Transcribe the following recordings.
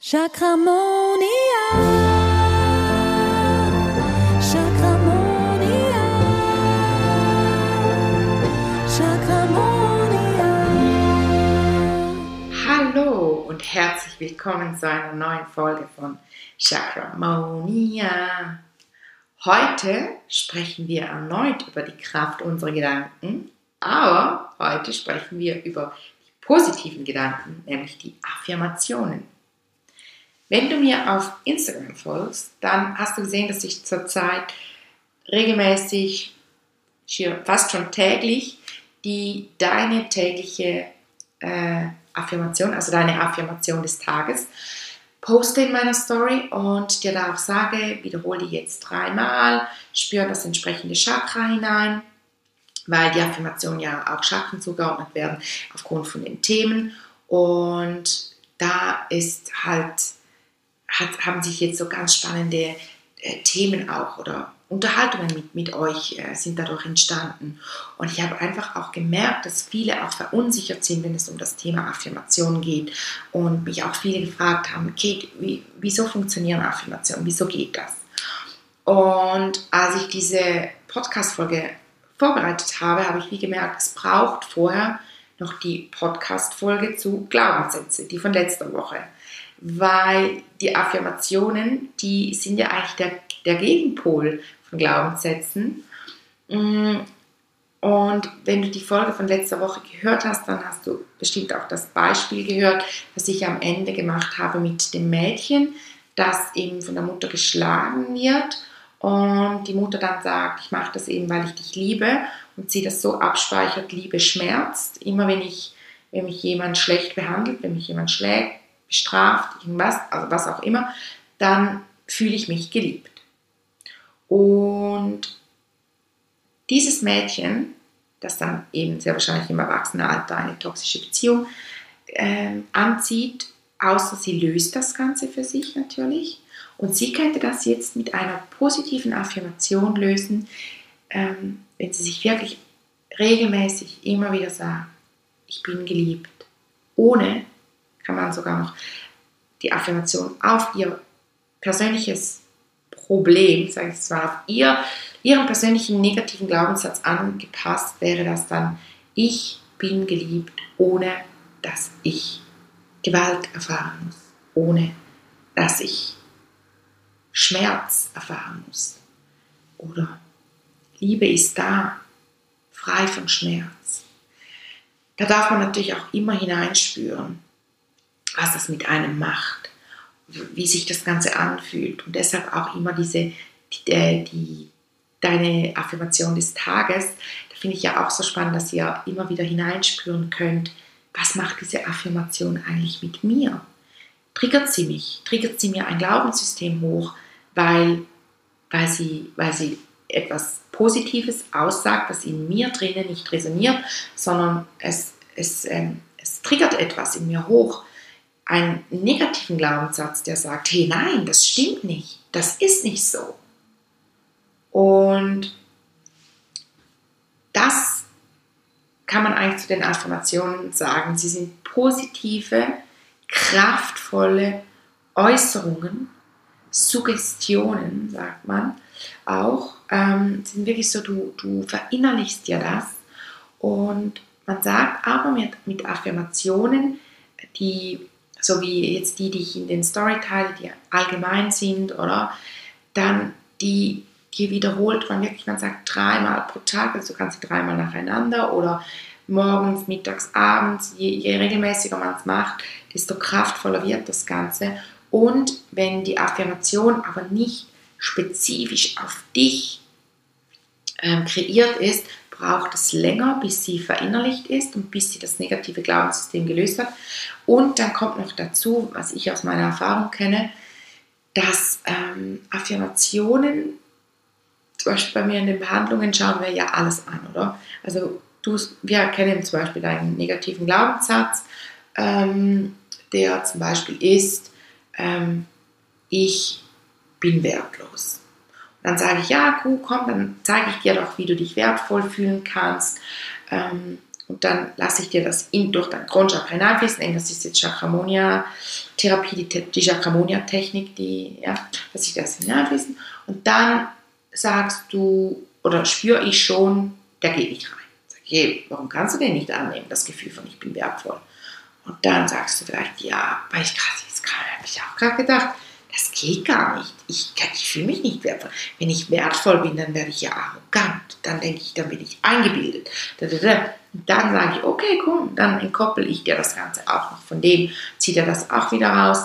Chakramonia. Chakramonia. Chakramonia. Hallo und herzlich willkommen zu einer neuen Folge von Chakramonia. Heute sprechen wir erneut über die Kraft unserer Gedanken, aber heute sprechen wir über die positiven Gedanken, nämlich die Affirmationen. Wenn du mir auf Instagram folgst, dann hast du gesehen, dass ich zurzeit regelmäßig, fast schon täglich, die deine tägliche äh, Affirmation, also deine Affirmation des Tages, poste in meiner Story und dir da auch sage, wiederhole die jetzt dreimal, spüre das entsprechende Chakra hinein, weil die Affirmationen ja auch Chakren zugeordnet werden aufgrund von den Themen. Und da ist halt hat, haben sich jetzt so ganz spannende äh, Themen auch oder Unterhaltungen mit, mit euch äh, sind dadurch entstanden. Und ich habe einfach auch gemerkt, dass viele auch verunsichert sind, wenn es um das Thema Affirmation geht. Und mich auch viele gefragt haben, Kate, wie, wieso funktionieren Affirmationen? Wieso geht das? Und als ich diese Podcast-Folge vorbereitet habe, habe ich wie gemerkt, es braucht vorher noch die Podcast-Folge zu Glaubenssätze, die von letzter Woche weil die Affirmationen, die sind ja eigentlich der, der Gegenpol von Glaubenssätzen. Mm, und wenn du die Folge von letzter Woche gehört hast, dann hast du bestimmt auch das Beispiel gehört, das ich am Ende gemacht habe mit dem Mädchen, das eben von der Mutter geschlagen wird und die Mutter dann sagt, ich mache das eben, weil ich dich liebe und sie das so abspeichert, Liebe schmerzt. Immer wenn ich, wenn mich jemand schlecht behandelt, wenn mich jemand schlägt, bestraft, irgendwas, also was auch immer, dann fühle ich mich geliebt. Und dieses Mädchen, das dann eben sehr wahrscheinlich im Erwachsenenalter eine toxische Beziehung äh, anzieht, außer sie löst das Ganze für sich natürlich. Und sie könnte das jetzt mit einer positiven Affirmation lösen, ähm, wenn sie sich wirklich regelmäßig immer wieder sagt, ich bin geliebt, ohne kann man sogar noch die Affirmation auf ihr persönliches Problem, sage ich zwar, auf ihr, ihren persönlichen negativen Glaubenssatz angepasst, wäre das dann, ich bin geliebt, ohne dass ich Gewalt erfahren muss, ohne dass ich Schmerz erfahren muss. Oder Liebe ist da, frei von Schmerz. Da darf man natürlich auch immer hineinspüren was das mit einem macht, wie sich das Ganze anfühlt. Und deshalb auch immer diese, die, äh, die deine Affirmation des Tages, da finde ich ja auch so spannend, dass ihr immer wieder hineinspüren könnt, was macht diese Affirmation eigentlich mit mir? Triggert sie mich? Triggert sie mir ein Glaubenssystem hoch, weil, weil, sie, weil sie etwas Positives aussagt, was in mir drinnen nicht resoniert, sondern es, es, ähm, es triggert etwas in mir hoch, einen negativen Glaubenssatz, der sagt, hey nein, das stimmt nicht, das ist nicht so. Und das kann man eigentlich zu den Affirmationen sagen. Sie sind positive, kraftvolle Äußerungen, Suggestionen, sagt man auch. Ähm, sind wirklich so, du, du verinnerlichst ja das. Und man sagt aber mit, mit Affirmationen, die so wie jetzt die, die ich in den Story teile, die allgemein sind, oder dann die, die wiederholt man wirklich, man sagt dreimal pro Tag, also du kannst sie dreimal nacheinander oder morgens, mittags, abends, je, je regelmäßiger man es macht, desto kraftvoller wird das Ganze. Und wenn die Affirmation aber nicht spezifisch auf dich ähm, kreiert ist, braucht es länger, bis sie verinnerlicht ist und bis sie das negative Glaubenssystem gelöst hat. Und dann kommt noch dazu, was ich aus meiner Erfahrung kenne, dass ähm, Affirmationen, zum Beispiel bei mir in den Behandlungen schauen wir ja alles an, oder? Also du, wir kennen zum Beispiel einen negativen Glaubenssatz, ähm, der zum Beispiel ist, ähm, ich bin wertlos. Dann sage ich, ja, cool, komm, dann zeige ich dir doch, wie du dich wertvoll fühlen kannst. Ähm, und dann lasse ich dir das in, durch dein Kronchakra hineinfließen. Das ist jetzt Chakramonia-Therapie, die, die Chakramonia-Technik, die, ja, dass ich das hineinfließen. Und dann sagst du, oder spüre ich schon, der geht nicht rein. Sag ich, hey, warum kannst du den nicht annehmen, das Gefühl von ich bin wertvoll? Und dann sagst du vielleicht, ja, weil ich gerade, jetzt habe ich auch gerade gedacht, das geht gar nicht. Ich, ich fühle mich nicht wertvoll. Wenn ich wertvoll bin, dann werde ich ja arrogant. Dann denke ich, dann bin ich eingebildet. Dann sage ich, okay, cool, dann entkoppel ich dir das Ganze auch noch von dem, ziehe dir das auch wieder raus.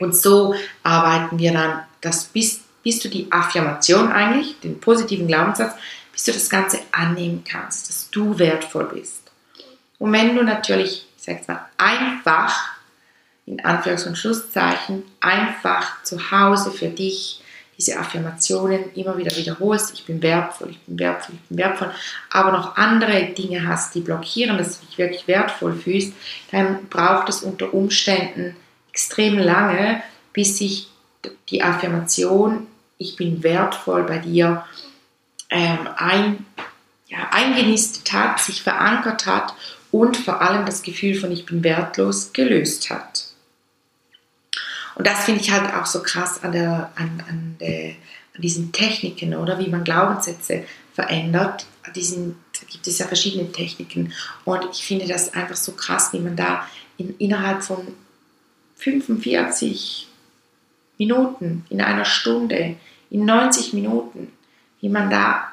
Und so arbeiten wir dann, dass bis, bis du die Affirmation eigentlich, den positiven Glaubenssatz, bis du das Ganze annehmen kannst, dass du wertvoll bist. Und wenn du natürlich, ich sage mal, einfach in Anführungs- und Schlusszeichen einfach zu Hause für dich diese Affirmationen immer wieder wiederholst, ich bin wertvoll, ich bin wertvoll, ich bin wertvoll, aber noch andere Dinge hast, die blockieren, dass du dich wirklich wertvoll fühlst, dann braucht es unter Umständen extrem lange, bis sich die Affirmation, ich bin wertvoll bei dir, ähm, ein, ja, eingenistet hat, sich verankert hat und vor allem das Gefühl von ich bin wertlos gelöst hat. Und das finde ich halt auch so krass an, der, an, an, der, an diesen Techniken, oder wie man Glaubenssätze verändert. Diesen, da gibt es ja verschiedene Techniken. Und ich finde das einfach so krass, wie man da in, innerhalb von 45 Minuten, in einer Stunde, in 90 Minuten, wie man da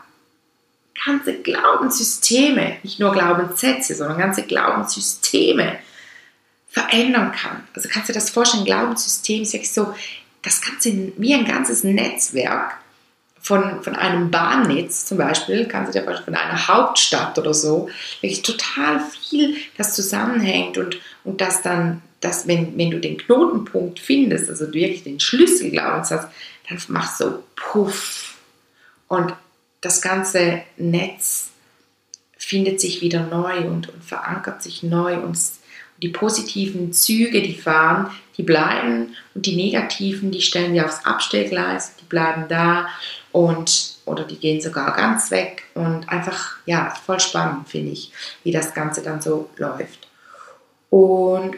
ganze Glaubenssysteme, nicht nur Glaubenssätze, sondern ganze Glaubenssysteme verändern kann. Also kannst du dir das vorstellen, Glaubenssystem ist wirklich so das Ganze wie ein ganzes Netzwerk von, von einem Bahnnetz zum Beispiel, kannst du dir vorstellen, von einer Hauptstadt oder so, wirklich total viel, das zusammenhängt und, und das dann, dass wenn, wenn du den Knotenpunkt findest, also wirklich den Schlüsselglaubenssatz, dann machst du so puff und das ganze Netz findet sich wieder neu und, und verankert sich neu und die positiven Züge, die fahren, die bleiben und die negativen, die stellen wir aufs Abstellgleis, die bleiben da und oder die gehen sogar ganz weg und einfach, ja, voll spannend finde ich, wie das Ganze dann so läuft. Und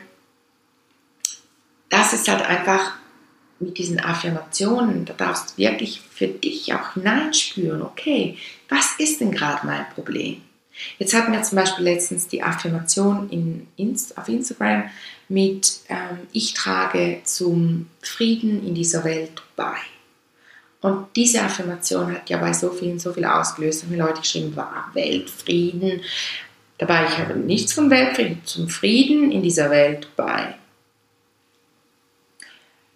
das ist halt einfach mit diesen Affirmationen, da darfst du wirklich für dich auch hineinspüren, okay, was ist denn gerade mein Problem? Jetzt hatten wir zum Beispiel letztens die Affirmation in, Inst auf Instagram mit ähm, Ich trage zum Frieden in dieser Welt bei. Und diese Affirmation hat ja bei so vielen so viel ausgelöst, haben die Leute geschrieben, war Weltfrieden. Dabei, ich habe nichts vom Weltfrieden, zum Frieden in dieser Welt bei.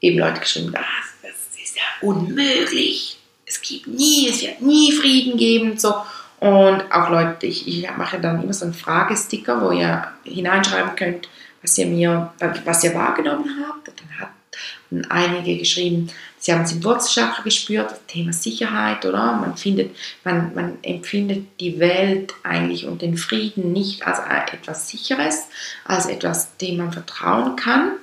Eben Leute geschrieben, das, das ist ja unmöglich. Es gibt nie, es wird nie Frieden geben. So. Und auch Leute, ich, ich mache dann immer so einen Fragesticker, wo ihr hineinschreiben könnt, was ihr mir, was ihr wahrgenommen habt. Und dann hatten einige geschrieben, sie haben es im Wurzelchakra gespürt, das Thema Sicherheit, oder? Man findet, man, man empfindet die Welt eigentlich und den Frieden nicht als etwas Sicheres, als etwas, dem man vertrauen kann.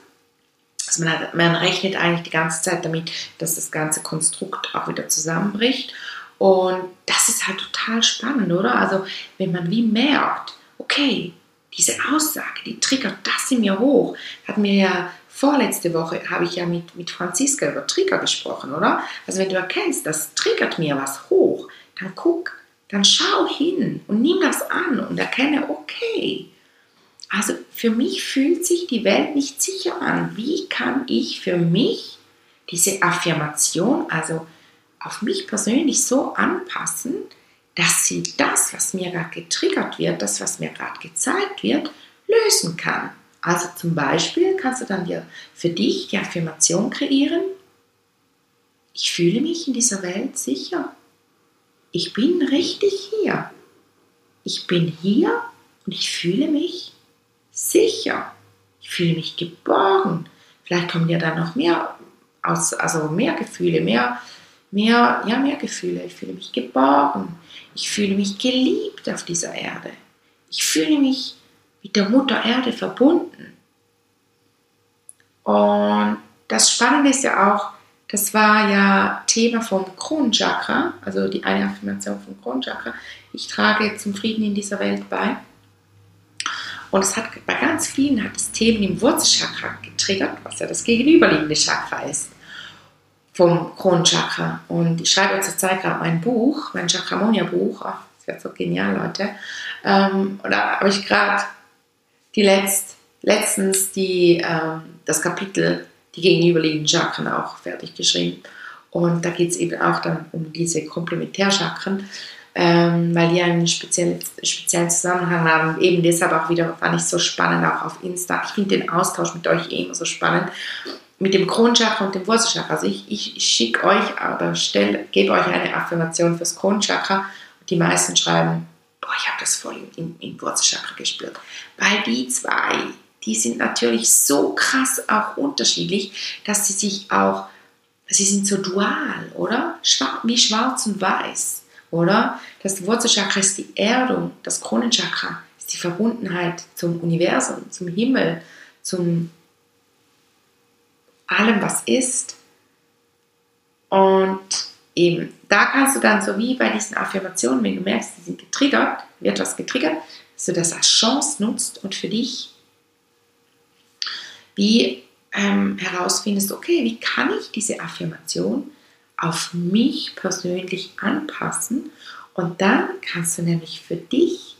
Also man, hat, man rechnet eigentlich die ganze Zeit damit, dass das ganze Konstrukt auch wieder zusammenbricht. Und das ist halt total spannend, oder? Also wenn man wie merkt, okay, diese Aussage, die triggert das in mir hoch. Hat mir ja vorletzte Woche, habe ich ja mit, mit Franziska über Trigger gesprochen, oder? Also wenn du erkennst, das triggert mir was hoch, dann guck, dann schau hin und nimm das an und erkenne, okay, also für mich fühlt sich die Welt nicht sicher an. Wie kann ich für mich diese Affirmation, also auf mich persönlich so anpassen, dass sie das, was mir gerade getriggert wird, das, was mir gerade gezeigt wird, lösen kann. Also zum Beispiel kannst du dann dir für dich die Affirmation kreieren, ich fühle mich in dieser Welt sicher. Ich bin richtig hier. Ich bin hier und ich fühle mich sicher. Ich fühle mich geborgen. Vielleicht kommen dir dann noch mehr aus, also mehr Gefühle, mehr mehr, ja, mehr Gefühle. Ich fühle mich geborgen. Ich fühle mich geliebt auf dieser Erde. Ich fühle mich mit der Mutter Erde verbunden. Und das Spannende ist ja auch, das war ja Thema vom Kronchakra, also die eine Affirmation vom Kronchakra. Ich trage zum Frieden in dieser Welt bei. Und es hat bei ganz vielen hat das Themen im Wurzelchakra getriggert, was ja das gegenüberliegende Chakra ist vom Kronenchakra. Und ich schreibe zurzeit gerade mein Buch, mein Chakramonia-Buch. Das wird so genial, Leute. Ähm, und da habe ich gerade die letzt, letztens die, ähm, das Kapitel, die gegenüberliegenden Chakren auch fertig geschrieben. Und da geht es eben auch dann um diese Komplementärchakren, ähm, weil die einen speziellen, speziellen Zusammenhang haben. Eben deshalb auch wieder fand ich so spannend, auch auf Insta. Ich finde den Austausch mit euch eh immer so spannend. Mit dem Kronchakra und dem Wurzelchakra. Also ich, ich, schicke euch oder stelle, gebe euch eine Affirmation fürs Kronchakra. Die meisten schreiben, boah, ich habe das voll im, im Wurzelchakra gespürt. Weil die zwei, die sind natürlich so krass auch unterschiedlich, dass sie sich auch sie sind so dual, oder? Wie schwarz und weiß, oder? Das Wurzelchakra ist die Erdung, das Kronenchakra ist die Verbundenheit zum Universum, zum Himmel, zum allem, was ist. Und eben, da kannst du dann so wie bei diesen Affirmationen, wenn du merkst, die sind getriggert, wird was getriggert, dass du das als Chance nutzt und für dich wie ähm, herausfindest, okay, wie kann ich diese Affirmation auf mich persönlich anpassen und dann kannst du nämlich für dich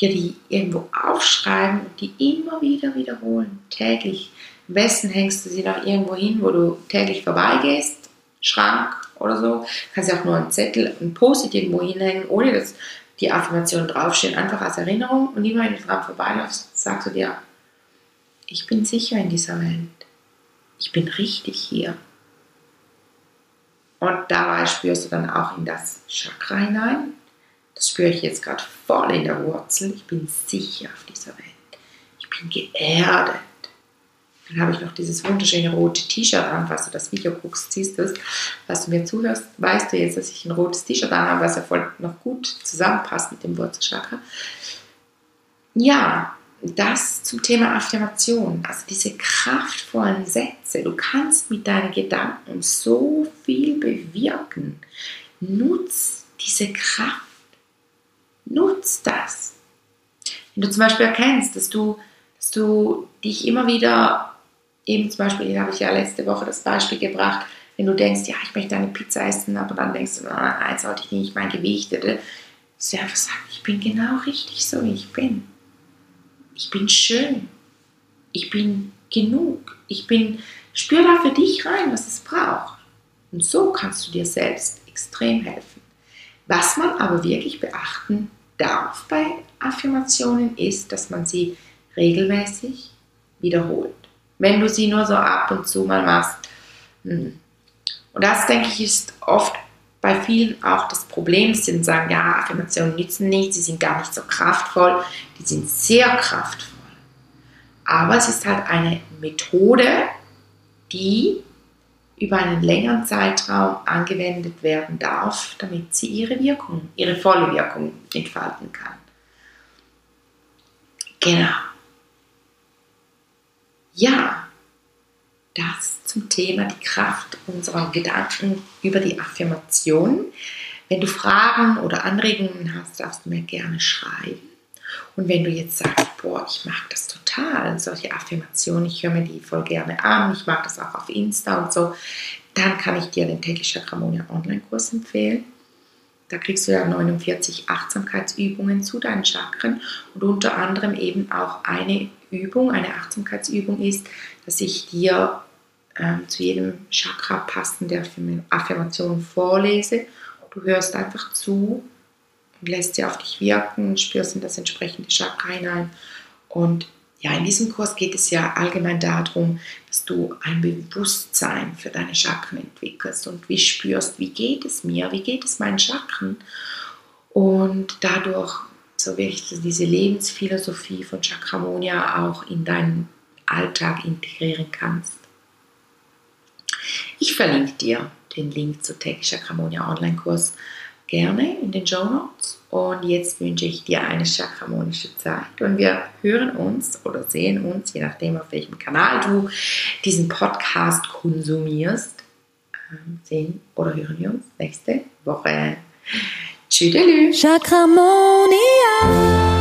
dir die irgendwo aufschreiben und die immer wieder wiederholen, täglich. Am besten hängst du sie noch irgendwo hin, wo du täglich vorbeigehst, Schrank oder so. Kannst ja auch nur einen Zettel, ein Post-it irgendwo hinhängen, ohne dass die Affirmation draufsteht, einfach als Erinnerung. Und immer wenn du dran vorbeiläufst, sagst du dir, ich bin sicher in dieser Welt. Ich bin richtig hier. Und dabei spürst du dann auch in das Chakra hinein. Das spüre ich jetzt gerade voll in der Wurzel. Ich bin sicher auf dieser Welt. Ich bin geerdet. Dann habe ich noch dieses wunderschöne rote T-Shirt an. Falls du das Video guckst, siehst du es. Falls du mir zuhörst, weißt du jetzt, dass ich ein rotes T-Shirt an habe, was ja voll noch gut zusammenpasst mit dem Wurzelchakra. Ja, das zum Thema Affirmation, also diese kraftvollen Sätze. Du kannst mit deinen Gedanken so viel bewirken. Nutz diese Kraft. Nutz das. Wenn du zum Beispiel erkennst, dass du, dass du dich immer wieder, eben zum Beispiel, hier habe ich ja letzte Woche das Beispiel gebracht, wenn du denkst, ja, ich möchte eine Pizza essen, aber dann denkst du, ah, jetzt sollte ich nicht mein Gewicht, dass du einfach sagst, ich bin genau richtig so, wie ich bin ich bin schön, ich bin genug, ich bin, spür da für dich rein, was es braucht. Und so kannst du dir selbst extrem helfen. Was man aber wirklich beachten darf bei Affirmationen ist, dass man sie regelmäßig wiederholt. Wenn du sie nur so ab und zu mal machst. Hm. Und das, denke ich, ist oft bei vielen auch das Problem sind, sagen, ja, Affirmationen nützen nicht, sie sind gar nicht so kraftvoll, die sind sehr kraftvoll. Aber es ist halt eine Methode, die über einen längeren Zeitraum angewendet werden darf, damit sie ihre Wirkung, ihre volle Wirkung entfalten kann. Genau. Ja, das zum Thema die Kraft unserer Gedanken über die Affirmation. Wenn du Fragen oder Anregungen hast, darfst du mir gerne schreiben. Und wenn du jetzt sagst, boah, ich mag das total, solche Affirmationen, ich höre mir die voll gerne an, ich mag das auch auf Insta und so, dann kann ich dir den täglichen Chakramonia Online-Kurs empfehlen. Da kriegst du ja 49 Achtsamkeitsübungen zu deinen Chakren und unter anderem eben auch eine Übung, eine Achtsamkeitsübung ist, dass ich dir ähm, zu jedem Chakra passende Affirmation vorlese. Du hörst einfach zu und lässt sie auf dich wirken, spürst in das entsprechende Chakra hinein. Und ja, in diesem Kurs geht es ja allgemein darum, dass du ein Bewusstsein für deine Chakren entwickelst und wie spürst, wie geht es mir, wie geht es meinen Chakren. Und dadurch so wirklich diese Lebensphilosophie von Chakramonia auch in deinen Alltag integrieren kannst. Ich verlinke dir den Link zu Tech Chakramonia Online-Kurs gerne in den Show Notes. Und jetzt wünsche ich dir eine chakramonische Zeit und wir hören uns oder sehen uns, je nachdem auf welchem Kanal du diesen Podcast konsumierst. Ähm, sehen oder hören wir uns nächste Woche. Tschüss. Chakramonia.